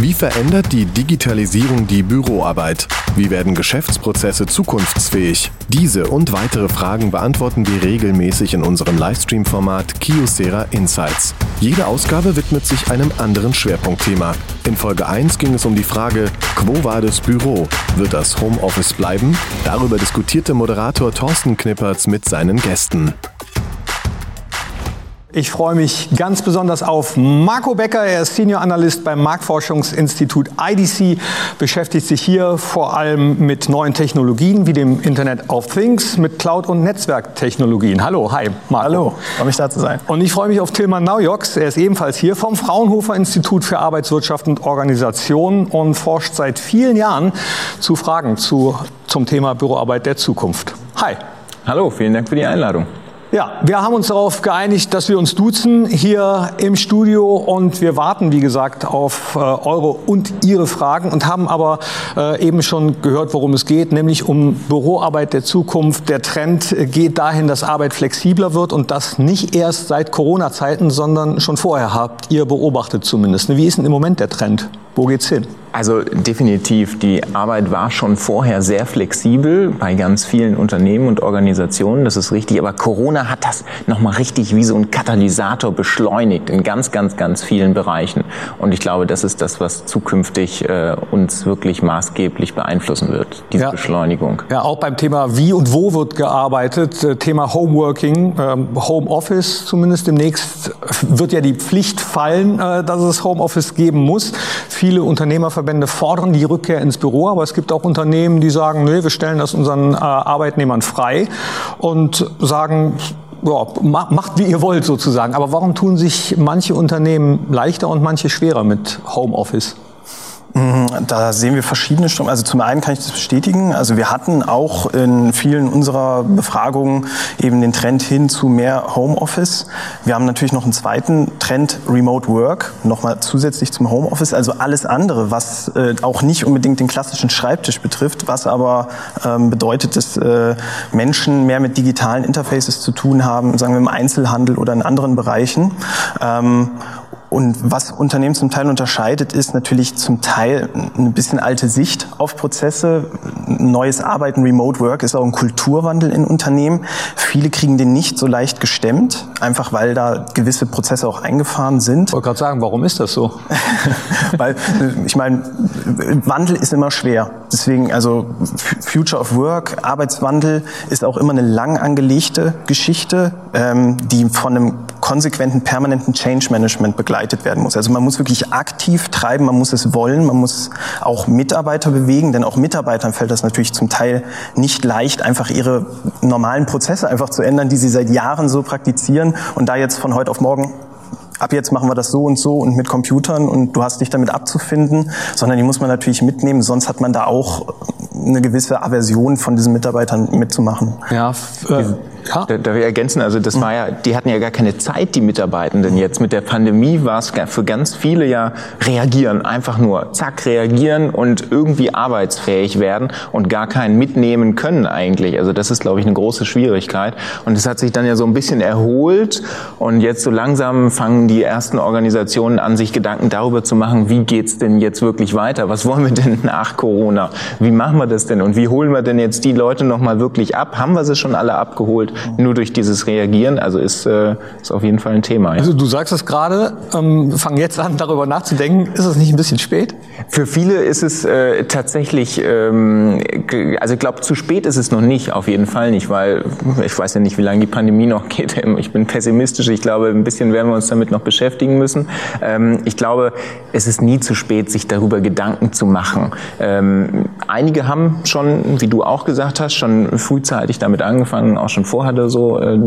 Wie verändert die Digitalisierung die Büroarbeit? Wie werden Geschäftsprozesse zukunftsfähig? Diese und weitere Fragen beantworten wir regelmäßig in unserem Livestream-Format Kiosera Insights. Jede Ausgabe widmet sich einem anderen Schwerpunktthema. In Folge 1 ging es um die Frage, Quo war das Büro? Wird das Homeoffice bleiben? Darüber diskutierte Moderator Thorsten Knippertz mit seinen Gästen. Ich freue mich ganz besonders auf Marco Becker. Er ist Senior Analyst beim Marktforschungsinstitut IDC, beschäftigt sich hier vor allem mit neuen Technologien wie dem Internet of Things, mit Cloud- und Netzwerktechnologien. Hallo, hi, Marco. Hallo, freue mich da zu sein. Und ich freue mich auf Tilman Naujoks. Er ist ebenfalls hier vom Fraunhofer Institut für Arbeitswirtschaft und Organisation und forscht seit vielen Jahren zu Fragen zu, zum Thema Büroarbeit der Zukunft. Hi. Hallo, vielen Dank für die Einladung. Ja, wir haben uns darauf geeinigt, dass wir uns duzen hier im Studio und wir warten, wie gesagt, auf äh, eure und ihre Fragen und haben aber äh, eben schon gehört, worum es geht, nämlich um Büroarbeit der Zukunft. Der Trend geht dahin, dass Arbeit flexibler wird und das nicht erst seit Corona-Zeiten, sondern schon vorher habt ihr beobachtet zumindest. Wie ist denn im Moment der Trend? Wo geht's hin? Also definitiv, die Arbeit war schon vorher sehr flexibel bei ganz vielen Unternehmen und Organisationen, das ist richtig, aber Corona hat das nochmal richtig wie so ein Katalysator beschleunigt in ganz, ganz, ganz vielen Bereichen. Und ich glaube, das ist das, was zukünftig äh, uns wirklich maßgeblich beeinflussen wird, diese ja. Beschleunigung. Ja, auch beim Thema wie und wo wird gearbeitet, äh, Thema Homeworking, ähm, Homeoffice zumindest demnächst wird ja die Pflicht fallen, äh, dass es Homeoffice geben muss. Viele Unternehmerverbände fordern die Rückkehr ins Büro, aber es gibt auch Unternehmen, die sagen, nee, wir stellen das unseren äh, Arbeitnehmern frei und sagen, ja, macht wie ihr wollt sozusagen. Aber warum tun sich manche Unternehmen leichter und manche schwerer mit Homeoffice? Mhm, da sehen wir verschiedene Strömungen. Also zum einen kann ich das bestätigen. Also wir hatten auch in vielen unserer Befragungen eben den Trend hin zu mehr Homeoffice. Wir haben natürlich noch einen zweiten Trend Remote Work, nochmal zusätzlich zum Homeoffice. Also alles andere, was äh, auch nicht unbedingt den klassischen Schreibtisch betrifft, was aber ähm, bedeutet, dass äh, Menschen mehr mit digitalen Interfaces zu tun haben, sagen wir im Einzelhandel oder in anderen Bereichen. Ähm, und was Unternehmen zum Teil unterscheidet, ist natürlich zum Teil eine bisschen alte Sicht auf Prozesse. Neues Arbeiten, Remote Work ist auch ein Kulturwandel in Unternehmen. Viele kriegen den nicht so leicht gestemmt, einfach weil da gewisse Prozesse auch eingefahren sind. Ich wollte gerade sagen, warum ist das so? weil, ich meine, Wandel ist immer schwer. Deswegen, also Future of Work, Arbeitswandel ist auch immer eine lang angelegte Geschichte, ähm, die von einem konsequenten, permanenten Change Management begleitet werden muss. Also man muss wirklich aktiv treiben, man muss es wollen, man muss auch Mitarbeiter bewegen, denn auch Mitarbeitern fällt das natürlich zum Teil nicht leicht, einfach ihre normalen Prozesse einfach zu ändern, die sie seit Jahren so praktizieren und da jetzt von heute auf morgen ab jetzt machen wir das so und so und mit Computern und du hast dich damit abzufinden, sondern die muss man natürlich mitnehmen, sonst hat man da auch eine gewisse Aversion von diesen Mitarbeitern mitzumachen. Ja, äh, ja. Da, darf ich ergänzen, also das war ja, die hatten ja gar keine Zeit, die Mitarbeitenden jetzt. Mit der Pandemie war es für ganz viele ja reagieren, einfach nur zack reagieren und irgendwie arbeitsfähig werden und gar keinen mitnehmen können eigentlich. Also das ist, glaube ich, eine große Schwierigkeit. Und es hat sich dann ja so ein bisschen erholt und jetzt so langsam fangen die ersten Organisationen an, sich Gedanken darüber zu machen, wie geht's denn jetzt wirklich weiter? Was wollen wir denn nach Corona? Wie machen wir das denn? Und wie holen wir denn jetzt die Leute nochmal wirklich ab? Haben wir sie schon alle abgeholt? Nur durch dieses Reagieren. Also ist, äh, ist auf jeden Fall ein Thema. Ja. Also du sagst es gerade, ähm, fang jetzt an, darüber nachzudenken. Ist es nicht ein bisschen spät? Für viele ist es äh, tatsächlich, ähm, also ich glaube, zu spät ist es noch nicht, auf jeden Fall nicht, weil ich weiß ja nicht, wie lange die Pandemie noch geht. Ich bin pessimistisch. Ich glaube, ein bisschen werden wir uns damit noch beschäftigen müssen. Ähm, ich glaube, es ist nie zu spät, sich darüber Gedanken zu machen. Ähm, einige haben schon, wie du auch gesagt hast, schon frühzeitig damit angefangen, auch schon vorher hatte so, äh,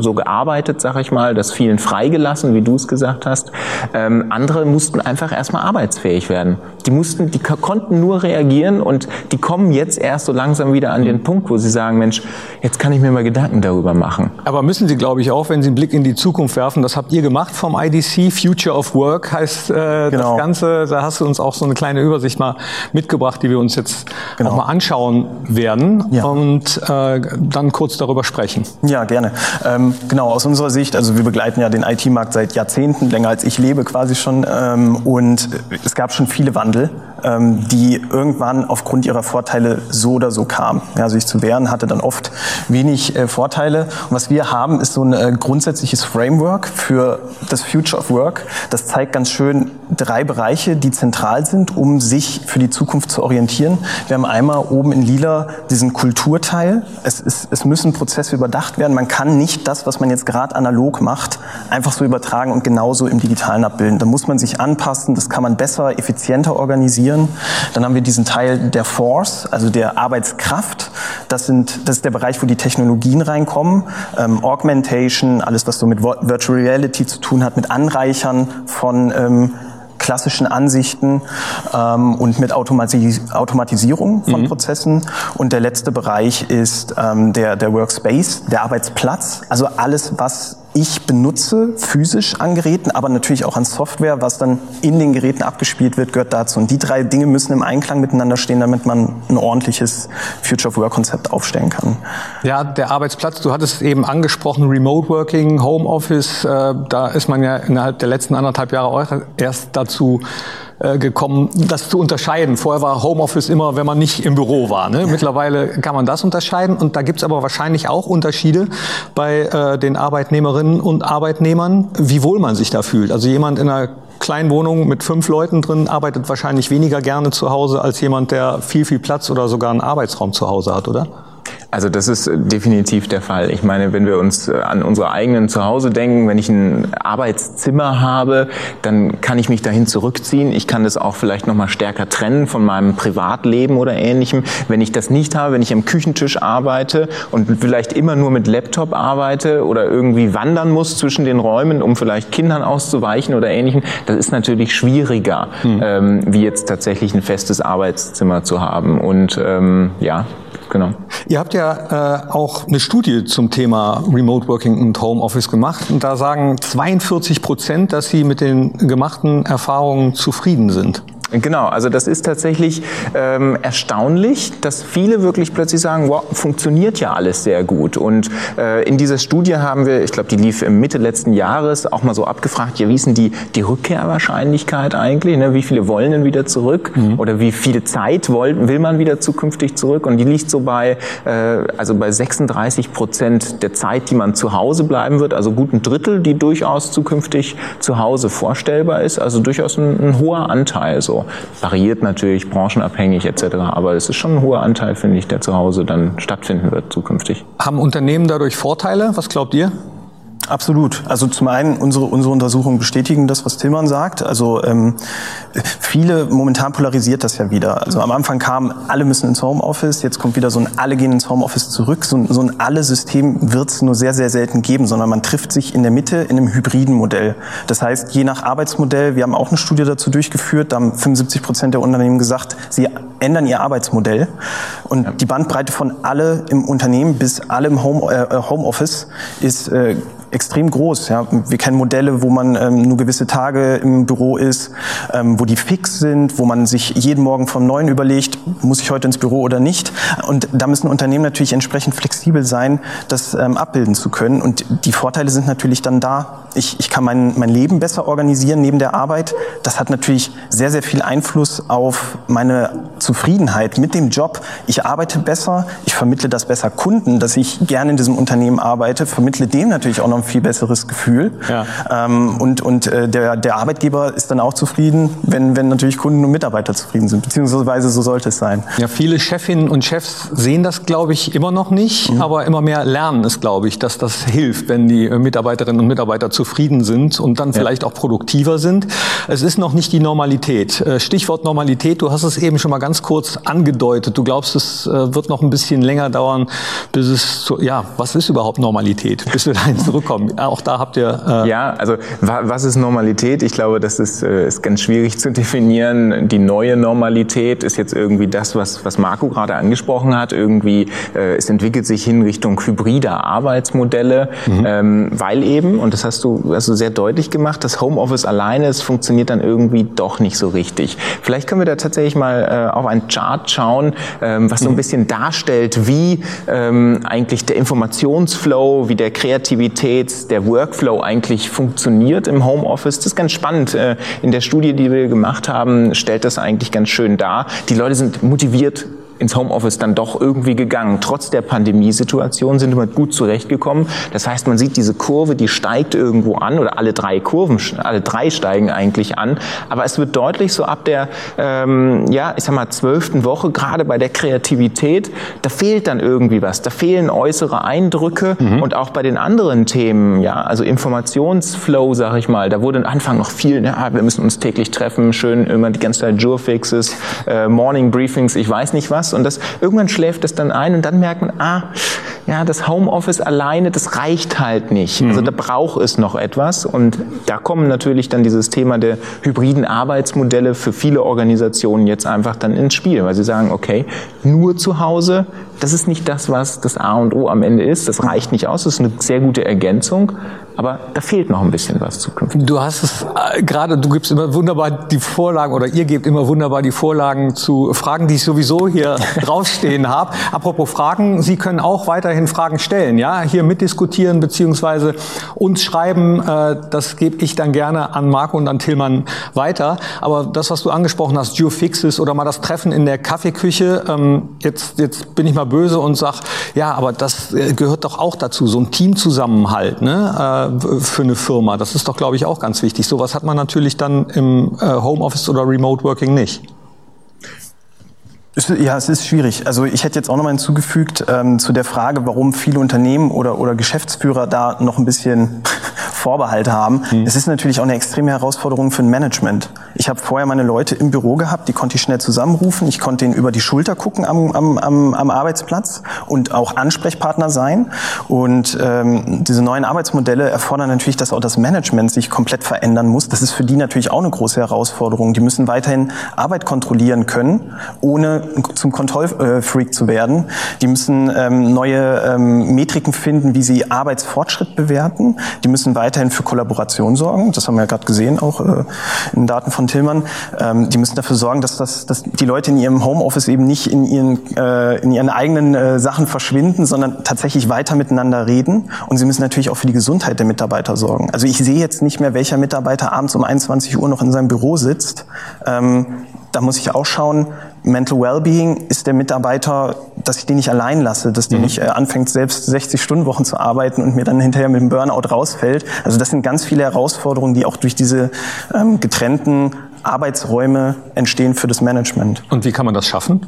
so gearbeitet, sag ich mal, das vielen freigelassen, wie du es gesagt hast. Ähm, andere mussten einfach erstmal arbeitsfähig werden. Die mussten, die konnten nur reagieren und die kommen jetzt erst so langsam wieder an den Punkt, wo sie sagen, Mensch, jetzt kann ich mir mal Gedanken darüber machen. Aber müssen Sie, glaube ich, auch, wenn Sie einen Blick in die Zukunft werfen, das habt ihr gemacht vom IDC, Future of Work heißt äh, genau. das Ganze, da hast du uns auch so eine kleine Übersicht mal mitgebracht, die wir uns jetzt genau. auch mal anschauen werden ja. und äh, dann kurz darüber sprechen. Ja, gerne. Ähm, genau, aus unserer Sicht, also wir begleiten ja den IT-Markt seit Jahrzehnten, länger als ich lebe quasi schon. Ähm, und es gab schon viele Wandel ähm, die irgendwann aufgrund ihrer Vorteile so oder so kamen. Ja, sich zu wehren hatte dann oft wenig äh, Vorteile. Und was wir haben, ist so ein äh, grundsätzliches Framework für das Future of Work. Das zeigt ganz schön drei Bereiche, die zentral sind, um sich für die Zukunft zu orientieren. Wir haben einmal oben in lila diesen Kulturteil. Es, ist, es müssen Prozesse überdacht werden. Man kann nicht das, was man jetzt gerade analog macht, einfach so übertragen und genauso im Digitalen abbilden. Da muss man sich anpassen. Das kann man besser, effizienter organisieren. Dann haben wir diesen Teil der Force, also der Arbeitskraft. Das, sind, das ist der Bereich, wo die Technologien reinkommen. Ähm, Augmentation, alles, was so mit Virtual Reality zu tun hat, mit Anreichern von ähm, klassischen Ansichten ähm, und mit Automatis Automatisierung von mhm. Prozessen. Und der letzte Bereich ist ähm, der, der Workspace, der Arbeitsplatz. Also alles, was ich benutze, physisch an Geräten, aber natürlich auch an Software, was dann in den Geräten abgespielt wird, gehört dazu. Und die drei Dinge müssen im Einklang miteinander stehen, damit man ein ordentliches Future of Work Konzept aufstellen kann. Ja, der Arbeitsplatz, du hattest eben angesprochen, Remote Working, Homeoffice, äh, da ist man ja innerhalb der letzten anderthalb Jahre erst dazu äh, gekommen, das zu unterscheiden. Vorher war Homeoffice immer, wenn man nicht im Büro war. Ne? Mittlerweile kann man das unterscheiden und da gibt's aber wahrscheinlich auch Unterschiede bei äh, den Arbeitnehmerinnen und Arbeitnehmern, wie wohl man sich da fühlt. Also jemand in einer kleinen Wohnung mit fünf Leuten drin arbeitet wahrscheinlich weniger gerne zu Hause als jemand, der viel, viel Platz oder sogar einen Arbeitsraum zu Hause hat, oder? Also das ist definitiv der Fall. Ich meine, wenn wir uns äh, an unsere eigenen Zuhause denken, wenn ich ein Arbeitszimmer habe, dann kann ich mich dahin zurückziehen. Ich kann das auch vielleicht noch mal stärker trennen von meinem Privatleben oder ähnlichem. Wenn ich das nicht habe, wenn ich am Küchentisch arbeite und vielleicht immer nur mit Laptop arbeite oder irgendwie wandern muss zwischen den Räumen, um vielleicht Kindern auszuweichen oder ähnlichem, das ist natürlich schwieriger, hm. ähm, wie jetzt tatsächlich ein festes Arbeitszimmer zu haben. Und ähm, ja, genau. Ihr habt ja äh, auch eine Studie zum Thema Remote Working und Home Office gemacht und da sagen 42 Prozent, dass sie mit den gemachten Erfahrungen zufrieden sind. Genau, also das ist tatsächlich ähm, erstaunlich, dass viele wirklich plötzlich sagen, wow, funktioniert ja alles sehr gut. Und äh, in dieser Studie haben wir, ich glaube, die lief im Mitte letzten Jahres, auch mal so abgefragt, ja, wie ist denn die, die Rückkehrwahrscheinlichkeit eigentlich? Ne? Wie viele wollen denn wieder zurück? Mhm. Oder wie viele Zeit wollen, will man wieder zukünftig zurück? Und die liegt so bei, äh, also bei 36 Prozent der Zeit, die man zu Hause bleiben wird, also gut ein Drittel, die durchaus zukünftig zu Hause vorstellbar ist, also durchaus ein, ein hoher Anteil so. Variiert natürlich branchenabhängig etc. Aber es ist schon ein hoher Anteil, finde ich, der zu Hause dann stattfinden wird zukünftig. Haben Unternehmen dadurch Vorteile? Was glaubt ihr? Absolut. Also zum einen, unsere, unsere Untersuchungen bestätigen das, was Tillmann sagt. Also ähm, viele, momentan polarisiert das ja wieder. Also am Anfang kam, alle müssen ins Homeoffice, jetzt kommt wieder so ein alle gehen ins Homeoffice zurück. So, ein, so ein Alle-System wird es nur sehr, sehr selten geben, sondern man trifft sich in der Mitte in einem hybriden Modell. Das heißt, je nach Arbeitsmodell, wir haben auch eine Studie dazu durchgeführt, da haben 75 Prozent der Unternehmen gesagt, sie ändern ihr Arbeitsmodell. Und ja. die Bandbreite von alle im Unternehmen bis alle im Home, äh, Homeoffice ist äh, extrem groß. Ja. Wir kennen Modelle, wo man ähm, nur gewisse Tage im Büro ist, ähm, wo die fix sind, wo man sich jeden Morgen vom Neuen überlegt, muss ich heute ins Büro oder nicht. Und da müssen Unternehmen natürlich entsprechend flexibel sein, das ähm, abbilden zu können. Und die Vorteile sind natürlich dann da. Ich, ich kann mein, mein Leben besser organisieren neben der Arbeit. Das hat natürlich sehr, sehr viel Einfluss auf meine Zufriedenheit mit dem Job. Ich arbeite besser, ich vermittle das besser Kunden, dass ich gerne in diesem Unternehmen arbeite, vermittle dem natürlich auch noch ein viel besseres Gefühl. Ja. Ähm, und und äh, der, der Arbeitgeber ist dann auch zufrieden, wenn, wenn natürlich Kunden und Mitarbeiter zufrieden sind. Beziehungsweise so sollte es sein. Ja, viele Chefinnen und Chefs sehen das, glaube ich, immer noch nicht, mhm. aber immer mehr lernen es, glaube ich, dass das hilft, wenn die Mitarbeiterinnen und Mitarbeiter zufrieden sind und dann ja. vielleicht auch produktiver sind. Es ist noch nicht die Normalität. Äh, Stichwort Normalität, du hast es eben schon mal ganz kurz angedeutet. Du glaubst, es äh, wird noch ein bisschen länger dauern, bis es, so, ja, was ist überhaupt Normalität? Bis wir dahin zurückkommen zurückkommen. Auch da habt ihr. Äh ja, also was ist Normalität? Ich glaube, das ist, äh, ist ganz schwierig zu definieren. Die neue Normalität ist jetzt irgendwie das, was, was Marco gerade angesprochen hat. Irgendwie, äh, es entwickelt sich hin Richtung hybrider Arbeitsmodelle, mhm. ähm, weil eben, und das hast du, hast du sehr deutlich gemacht, das Homeoffice alleine, es funktioniert dann irgendwie doch nicht so richtig. Vielleicht können wir da tatsächlich mal äh, auf einen Chart schauen, ähm, was so ein mhm. bisschen darstellt, wie ähm, eigentlich der Informationsflow, wie der Kreativität, der Workflow eigentlich funktioniert im Homeoffice. Das ist ganz spannend. Äh, in der Studie, die wir gemacht haben, stellt das eigentlich ganz schön dar. Die Leute sind motiviert, ins Homeoffice dann doch irgendwie gegangen. Trotz der Pandemiesituation sind wir gut zurechtgekommen. Das heißt, man sieht diese Kurve, die steigt irgendwo an oder alle drei Kurven, alle drei steigen eigentlich an. Aber es wird deutlich so ab der, ähm, ja, ich sag mal, zwölften Woche, gerade bei der Kreativität, da fehlt dann irgendwie was. Da fehlen äußere Eindrücke mhm. und auch bei den anderen Themen, ja, also Informationsflow, sag ich mal, da wurde am Anfang noch viel, ja, wir müssen uns täglich treffen, schön immer die ganze Zeit Jurfixes, äh, Morning Briefings, ich weiß nicht was was und das, irgendwann schläft es dann ein und dann merkt man, ah, ja, das Homeoffice alleine, das reicht halt nicht. Mhm. Also da braucht es noch etwas und da kommen natürlich dann dieses Thema der hybriden Arbeitsmodelle für viele Organisationen jetzt einfach dann ins Spiel, weil sie sagen, okay, nur zu Hause, das ist nicht das, was das A und O am Ende ist, das reicht nicht aus, das ist eine sehr gute Ergänzung, aber da fehlt noch ein bisschen was zukünftig. Du hast es äh, gerade, du gibst immer wunderbar die Vorlagen oder ihr gebt immer wunderbar die Vorlagen zu Fragen, die ich sowieso hier draufstehen habe. Apropos Fragen, Sie können auch weiterhin Fragen stellen, ja, hier mitdiskutieren beziehungsweise uns schreiben. Äh, das gebe ich dann gerne an Marco und an Tillmann weiter. Aber das, was du angesprochen hast, Due Fixes oder mal das Treffen in der Kaffeeküche, ähm, jetzt jetzt bin ich mal böse und sag, ja, aber das äh, gehört doch auch dazu, so ein Teamzusammenhalt, ne? Für eine Firma. Das ist doch, glaube ich, auch ganz wichtig. Sowas hat man natürlich dann im äh, Homeoffice oder Remote Working nicht. Ja, es ist schwierig. Also ich hätte jetzt auch noch mal hinzugefügt ähm, zu der Frage, warum viele Unternehmen oder, oder Geschäftsführer da noch ein bisschen Vorbehalt haben. Mhm. Es ist natürlich auch eine extreme Herausforderung für ein Management. Ich habe vorher meine Leute im Büro gehabt, die konnte ich schnell zusammenrufen. Ich konnte ihnen über die Schulter gucken am, am, am, am Arbeitsplatz und auch Ansprechpartner sein. Und ähm, diese neuen Arbeitsmodelle erfordern natürlich, dass auch das Management sich komplett verändern muss. Das ist für die natürlich auch eine große Herausforderung. Die müssen weiterhin Arbeit kontrollieren können, ohne zum Kontrollfreak zu werden. Die müssen ähm, neue ähm, Metriken finden, wie sie Arbeitsfortschritt bewerten. Die müssen weiterhin für Kollaboration sorgen. Das haben wir ja gerade gesehen, auch äh, in Daten von Tillmann. Ähm, die müssen dafür sorgen, dass, das, dass die Leute in ihrem Homeoffice eben nicht in ihren, äh, in ihren eigenen äh, Sachen verschwinden, sondern tatsächlich weiter miteinander reden. Und sie müssen natürlich auch für die Gesundheit der Mitarbeiter sorgen. Also ich sehe jetzt nicht mehr, welcher Mitarbeiter abends um 21 Uhr noch in seinem Büro sitzt. Ähm, da muss ich auch schauen, Mental Wellbeing ist der Mitarbeiter, dass ich den nicht allein lasse, dass der mhm. nicht äh, anfängt, selbst 60-Stunden-Wochen zu arbeiten und mir dann hinterher mit dem Burnout rausfällt. Also das sind ganz viele Herausforderungen, die auch durch diese ähm, getrennten Arbeitsräume entstehen für das Management. Und wie kann man das schaffen?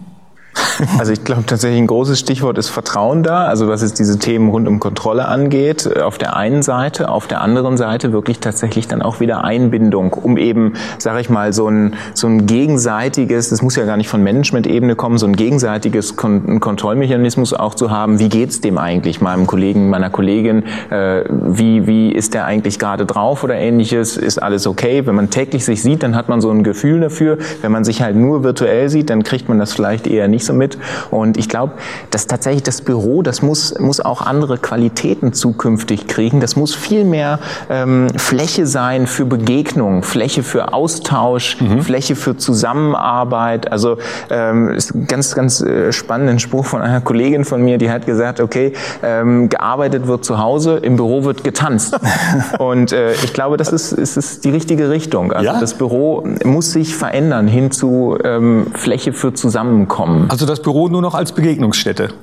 Also ich glaube tatsächlich ein großes Stichwort ist Vertrauen da, also was es diese Themen rund um Kontrolle angeht, äh, auf der einen Seite, auf der anderen Seite wirklich tatsächlich dann auch wieder Einbindung, um eben, sage ich mal, so ein, so ein gegenseitiges, das muss ja gar nicht von Management-Ebene kommen, so ein gegenseitiges Kon Kontrollmechanismus auch zu haben, wie geht's dem eigentlich, meinem Kollegen, meiner Kollegin, äh, wie, wie ist der eigentlich gerade drauf oder ähnliches, ist alles okay? Wenn man täglich sich sieht, dann hat man so ein Gefühl dafür, wenn man sich halt nur virtuell sieht, dann kriegt man das vielleicht eher nicht so mit. Und ich glaube, dass tatsächlich das Büro, das muss, muss auch andere Qualitäten zukünftig kriegen. Das muss viel mehr ähm, Fläche sein für Begegnung, Fläche für Austausch, mhm. Fläche für Zusammenarbeit. Also ähm, ist ein ganz, ganz äh, spannenden Spruch von einer Kollegin von mir, die hat gesagt, okay, ähm, gearbeitet wird zu Hause, im Büro wird getanzt. Und äh, ich glaube, das ist, ist, ist die richtige Richtung. Also ja? das Büro muss sich verändern hin zu ähm, Fläche für Zusammenkommen. Also das Büro nur noch als Begegnungsstätte.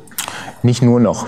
Nicht nur noch.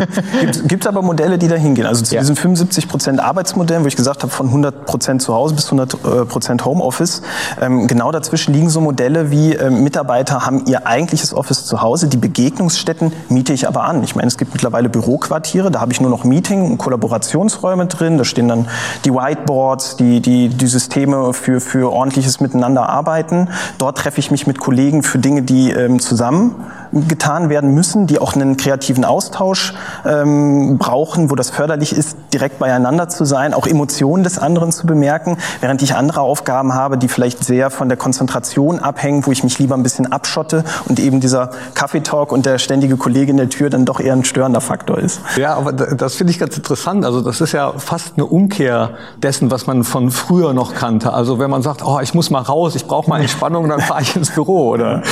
Gibt es aber Modelle, die da hingehen? Also zu ja. diesen 75 Prozent Arbeitsmodellen, wo ich gesagt habe, von 100 Prozent zu Hause bis 100 äh, Prozent Homeoffice. Ähm, genau dazwischen liegen so Modelle wie äh, Mitarbeiter haben ihr eigentliches Office zu Hause, die Begegnungsstätten miete ich aber an. Ich meine, es gibt mittlerweile Büroquartiere, da habe ich nur noch Meeting- und Kollaborationsräume drin. Da stehen dann die Whiteboards, die, die, die Systeme für, für ordentliches Miteinanderarbeiten. Dort treffe ich mich mit Kollegen für Dinge, die ähm, zusammen getan werden müssen, die auch einen kreativen Austausch ähm, brauchen, wo das förderlich ist, direkt beieinander zu sein, auch Emotionen des anderen zu bemerken, während ich andere Aufgaben habe, die vielleicht sehr von der Konzentration abhängen, wo ich mich lieber ein bisschen abschotte und eben dieser Kaffeetalk und der ständige Kollege in der Tür dann doch eher ein störender Faktor ist. Ja, aber das finde ich ganz interessant. Also das ist ja fast eine Umkehr dessen, was man von früher noch kannte. Also wenn man sagt, oh, ich muss mal raus, ich brauche mal Entspannung, dann fahre ich ins Büro. Oder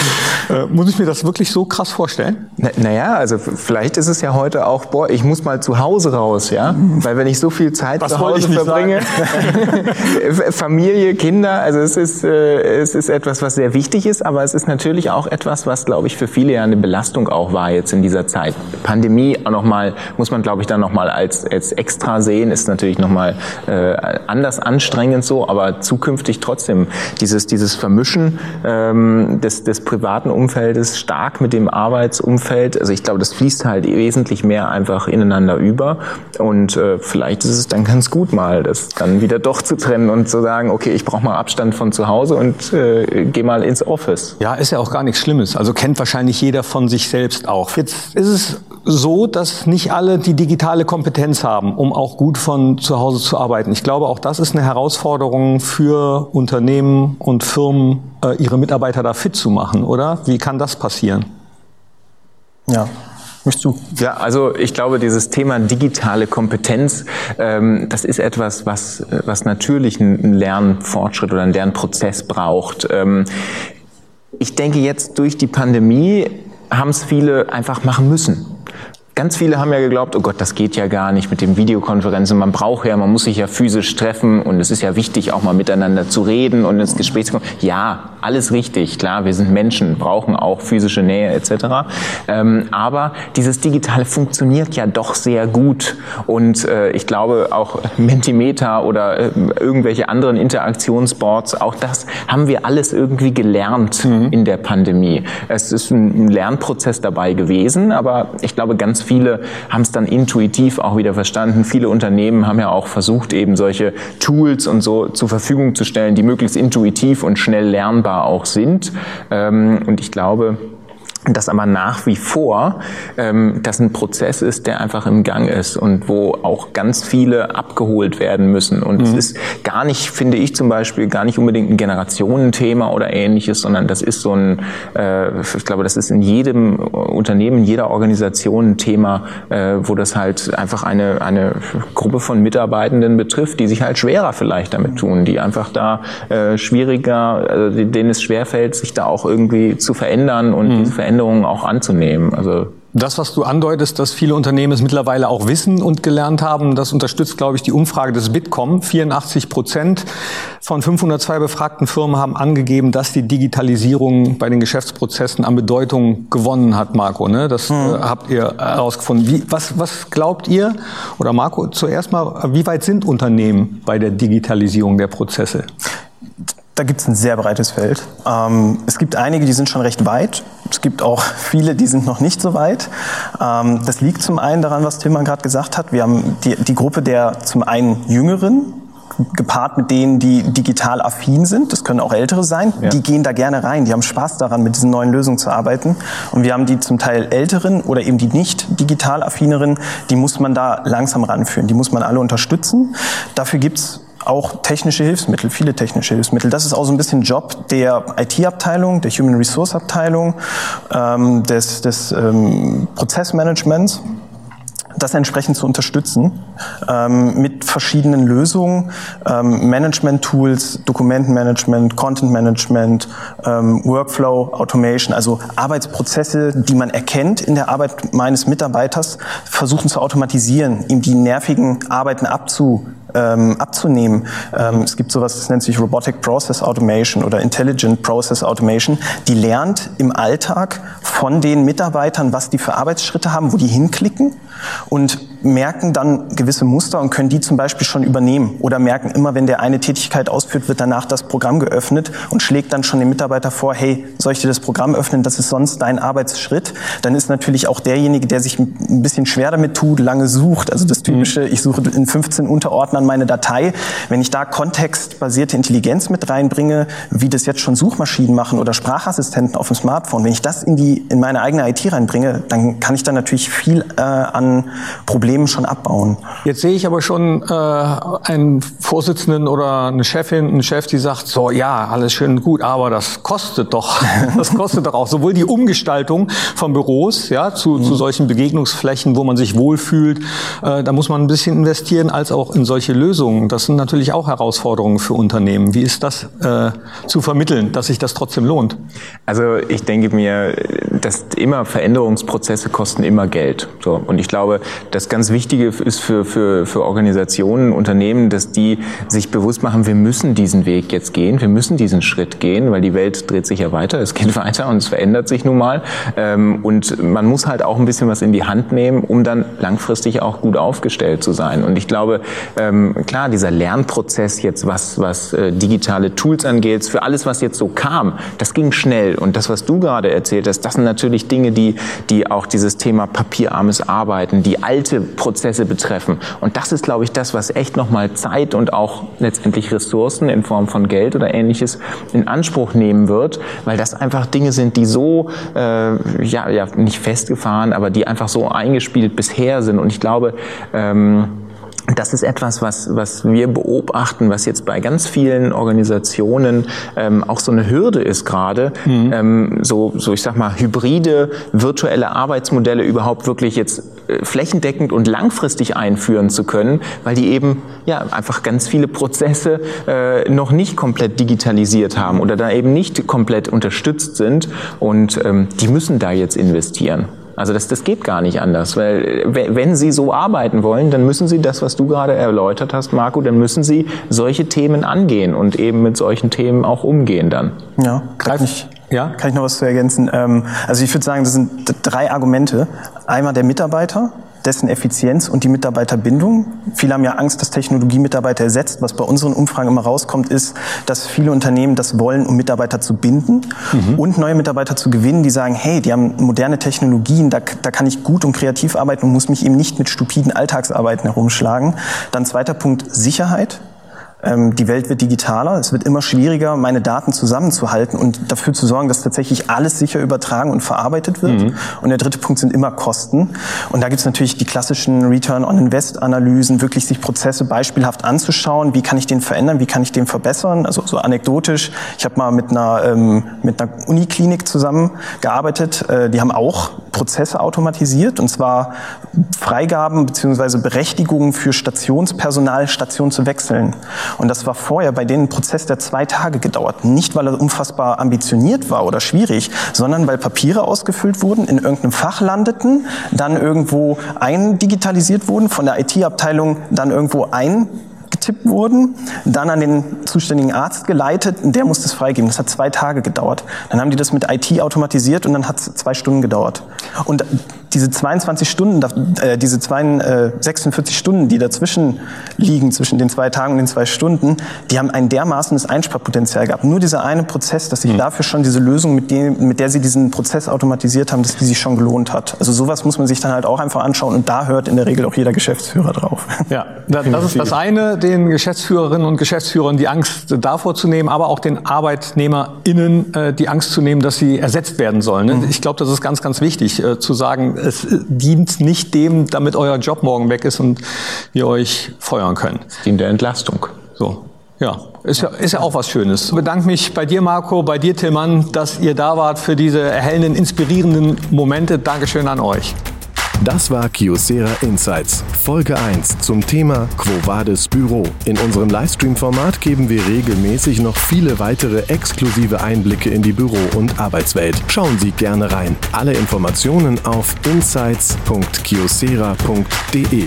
äh, muss ich mir das wirklich so krass vorstellen? naja, na also vielleicht ist es ja heute auch, boah, ich muss mal zu Hause raus, ja, weil wenn ich so viel Zeit das zu Hause verbringe, Familie, Kinder, also es ist äh, es ist etwas, was sehr wichtig ist, aber es ist natürlich auch etwas, was glaube ich für viele ja eine Belastung auch war jetzt in dieser Zeit. Pandemie auch noch mal muss man glaube ich dann noch mal als als extra sehen, ist natürlich noch mal äh, anders anstrengend so, aber zukünftig trotzdem dieses dieses Vermischen ähm, des des privaten Umfeldes stark mit dem Arbeitsumfeld. Also ich glaube, das fließt halt wesentlich mehr einfach ineinander über und äh, vielleicht ist es dann ganz gut mal, das dann wieder doch zu trennen und zu sagen, okay, ich brauche mal Abstand von zu Hause und äh, geh mal ins Office. Ja, ist ja auch gar nichts Schlimmes. Also kennt wahrscheinlich jeder von sich selbst auch. Jetzt ist es so, dass nicht alle die digitale Kompetenz haben, um auch gut von zu Hause zu arbeiten. Ich glaube, auch das ist eine Herausforderung für Unternehmen und Firmen, äh, ihre Mitarbeiter da fit zu machen, oder? Wie kann das passieren? Ja, Möchtest du? Ja, also ich glaube, dieses Thema digitale Kompetenz, ähm, das ist etwas, was, was natürlich einen Lernfortschritt oder einen Lernprozess braucht. Ähm, ich denke jetzt durch die Pandemie haben es viele einfach machen müssen. Ganz viele haben ja geglaubt, oh Gott, das geht ja gar nicht mit den Videokonferenzen. Man braucht ja, man muss sich ja physisch treffen und es ist ja wichtig, auch mal miteinander zu reden und ins Gespräch zu kommen. Ja, alles richtig. Klar, wir sind Menschen, brauchen auch physische Nähe etc. Ähm, aber dieses Digitale funktioniert ja doch sehr gut. Und äh, ich glaube auch Mentimeter oder äh, irgendwelche anderen Interaktionsboards, auch das haben wir alles irgendwie gelernt mhm. in der Pandemie. Es ist ein Lernprozess dabei gewesen, aber ich glaube, ganz viele haben es dann intuitiv auch wieder verstanden. Viele Unternehmen haben ja auch versucht, eben solche Tools und so zur Verfügung zu stellen, die möglichst intuitiv und schnell lernbar auch sind. Ähm, und ich glaube, dass aber nach wie vor ähm, das ein Prozess ist, der einfach im Gang ist und wo auch ganz viele abgeholt werden müssen. Und es mhm. ist gar nicht, finde ich zum Beispiel, gar nicht unbedingt ein Generationenthema oder ähnliches, sondern das ist so ein, äh, ich glaube, das ist in jedem Unternehmen, in jeder Organisation ein Thema, äh, wo das halt einfach eine, eine Gruppe von Mitarbeitenden betrifft, die sich halt schwerer vielleicht damit tun, die einfach da äh, schwieriger, äh, denen es schwerfällt, sich da auch irgendwie zu verändern und mhm. diese Veränderungen Veränderungen auch anzunehmen. Also das, was du andeutest, dass viele Unternehmen es mittlerweile auch wissen und gelernt haben, das unterstützt, glaube ich, die Umfrage des Bitkom. 84 Prozent von 502 befragten Firmen haben angegeben, dass die Digitalisierung bei den Geschäftsprozessen an Bedeutung gewonnen hat, Marco. Ne? Das hm. äh, habt ihr herausgefunden. Wie, was, was glaubt ihr, oder Marco, zuerst mal, wie weit sind Unternehmen bei der Digitalisierung der Prozesse? Da gibt es ein sehr breites Feld. Ähm, es gibt einige, die sind schon recht weit. Es gibt auch viele, die sind noch nicht so weit. Ähm, das liegt zum einen daran, was Tilman gerade gesagt hat. Wir haben die, die Gruppe der zum einen Jüngeren, gepaart mit denen, die digital affin sind, das können auch ältere sein, ja. die gehen da gerne rein, die haben Spaß daran, mit diesen neuen Lösungen zu arbeiten. Und wir haben die zum Teil älteren oder eben die nicht digital affineren, die muss man da langsam ranführen, die muss man alle unterstützen. Dafür gibt's auch technische Hilfsmittel, viele technische Hilfsmittel. Das ist auch so ein bisschen Job der IT-Abteilung, der Human Resource Abteilung, ähm, des, des ähm, Prozessmanagements das entsprechend zu unterstützen ähm, mit verschiedenen Lösungen, ähm, Management-Tools, Dokumentenmanagement, Content-Management, ähm, Workflow, Automation, also Arbeitsprozesse, die man erkennt in der Arbeit meines Mitarbeiters, versuchen zu automatisieren, ihm die nervigen Arbeiten abzu ähm, abzunehmen. Ähm, es gibt sowas, das nennt sich Robotic Process Automation oder Intelligent Process Automation. Die lernt im Alltag von den Mitarbeitern, was die für Arbeitsschritte haben, wo die hinklicken und merken dann gewisse Muster und können die zum Beispiel schon übernehmen oder merken immer, wenn der eine Tätigkeit ausführt, wird danach das Programm geöffnet und schlägt dann schon dem Mitarbeiter vor, hey, soll ich dir das Programm öffnen, das ist sonst dein Arbeitsschritt. Dann ist natürlich auch derjenige, der sich ein bisschen schwer damit tut, lange sucht, also das typische, ich suche in 15 Unterordnern an meine Datei. Wenn ich da kontextbasierte Intelligenz mit reinbringe, wie das jetzt schon Suchmaschinen machen oder Sprachassistenten auf dem Smartphone, wenn ich das in die in meine eigene IT reinbringe, dann kann ich da natürlich viel äh, an Problemen schon abbauen. Jetzt sehe ich aber schon äh, einen Vorsitzenden oder eine Chefin, einen Chef, die sagt, so ja, alles schön und gut, aber das kostet doch, das kostet doch auch sowohl die Umgestaltung von Büros, ja, zu, mhm. zu solchen Begegnungsflächen, wo man sich wohlfühlt, äh, da muss man ein bisschen investieren, als auch in solche Lösungen. Das sind natürlich auch Herausforderungen für Unternehmen. Wie ist das äh, zu vermitteln, dass sich das trotzdem lohnt? Also ich denke mir, dass immer Veränderungsprozesse kosten immer Geld. So und ich glaube, das ganz Wichtige ist für für für Organisationen, Unternehmen, dass die sich bewusst machen, wir müssen diesen Weg jetzt gehen, wir müssen diesen Schritt gehen, weil die Welt dreht sich ja weiter, es geht weiter und es verändert sich nun mal ähm, und man muss halt auch ein bisschen was in die Hand nehmen, um dann langfristig auch gut aufgestellt zu sein. Und ich glaube, ähm, klar, dieser Lernprozess jetzt, was was äh, digitale Tools angeht, für alles, was jetzt so kam, das ging schnell und das, was du gerade erzählt hast, das sind natürlich Dinge, die, die auch dieses Thema papierarmes Arbeiten, die alte Prozesse betreffen. Und das ist, glaube ich, das, was echt nochmal Zeit und auch letztendlich Ressourcen in Form von Geld oder ähnliches in Anspruch nehmen wird, weil das einfach Dinge sind, die so, äh, ja, ja, nicht festgefahren, aber die einfach so eingespielt bisher sind. Und ich glaube, ähm, das ist etwas, was, was wir beobachten, was jetzt bei ganz vielen Organisationen ähm, auch so eine Hürde ist gerade, mhm. ähm, so, so ich sag mal hybride virtuelle Arbeitsmodelle überhaupt wirklich jetzt äh, flächendeckend und langfristig einführen zu können, weil die eben ja einfach ganz viele Prozesse äh, noch nicht komplett digitalisiert haben oder da eben nicht komplett unterstützt sind und ähm, die müssen da jetzt investieren. Also das, das geht gar nicht anders, weil wenn Sie so arbeiten wollen, dann müssen Sie das, was du gerade erläutert hast, Marco, dann müssen Sie solche Themen angehen und eben mit solchen Themen auch umgehen dann. Ja, kann ich, ja? kann ich noch was zu ergänzen? Ähm, also ich würde sagen, das sind drei Argumente. Einmal der Mitarbeiter, dessen Effizienz und die Mitarbeiterbindung. Viele haben ja Angst, dass Technologie Mitarbeiter ersetzt. Was bei unseren Umfragen immer rauskommt, ist, dass viele Unternehmen das wollen, um Mitarbeiter zu binden mhm. und neue Mitarbeiter zu gewinnen, die sagen, hey, die haben moderne Technologien, da, da kann ich gut und kreativ arbeiten und muss mich eben nicht mit stupiden Alltagsarbeiten herumschlagen. Dann zweiter Punkt, Sicherheit. Ähm, die Welt wird digitaler, es wird immer schwieriger, meine Daten zusammenzuhalten und dafür zu sorgen, dass tatsächlich alles sicher übertragen und verarbeitet wird. Mhm. Und der dritte Punkt sind immer Kosten. Und da gibt es natürlich die klassischen Return-on-Invest-Analysen, wirklich sich Prozesse beispielhaft anzuschauen, wie kann ich den verändern, wie kann ich den verbessern. Also so anekdotisch, ich habe mal mit einer, ähm, mit einer Uniklinik zusammengearbeitet, äh, die haben auch Prozesse automatisiert und zwar Freigaben beziehungsweise Berechtigungen für Stationspersonal, Station zu wechseln. Und das war vorher bei denen ein Prozess, der zwei Tage gedauert. Nicht, weil er unfassbar ambitioniert war oder schwierig, sondern weil Papiere ausgefüllt wurden, in irgendeinem Fach landeten, dann irgendwo eindigitalisiert wurden, von der IT-Abteilung dann irgendwo ein getippt wurden, dann an den zuständigen Arzt geleitet und der musste es freigeben. Das hat zwei Tage gedauert. Dann haben die das mit IT automatisiert und dann hat es zwei Stunden gedauert. Und diese 22 Stunden, äh, diese 46 äh, Stunden, die dazwischen liegen, zwischen den zwei Tagen und den zwei Stunden, die haben ein dermaßenes Einsparpotenzial gehabt. Nur dieser eine Prozess, dass sich mhm. dafür schon diese Lösung, mit, dem, mit der sie diesen Prozess automatisiert haben, dass die sich schon gelohnt hat. Also sowas muss man sich dann halt auch einfach anschauen und da hört in der Regel auch jeder Geschäftsführer drauf. Ja, das ist das eine, den Geschäftsführerinnen und Geschäftsführern die Angst davor zu nehmen, aber auch den ArbeitnehmerInnen äh, die Angst zu nehmen, dass sie ersetzt werden sollen. Ne? Mhm. Ich glaube, das ist ganz, ganz wichtig zu sagen, es dient nicht dem, damit euer Job morgen weg ist und wir euch feuern können. Es dient der Entlastung. So. Ja, ist ja, ist ja auch was Schönes. Ich bedanke mich bei dir, Marco, bei dir, Tillmann, dass ihr da wart für diese erhellenden, inspirierenden Momente. Dankeschön an euch. Das war Kiosera Insights, Folge 1 zum Thema Quo Vadis Büro. In unserem Livestream-Format geben wir regelmäßig noch viele weitere exklusive Einblicke in die Büro- und Arbeitswelt. Schauen Sie gerne rein. Alle Informationen auf insights.kiosera.de.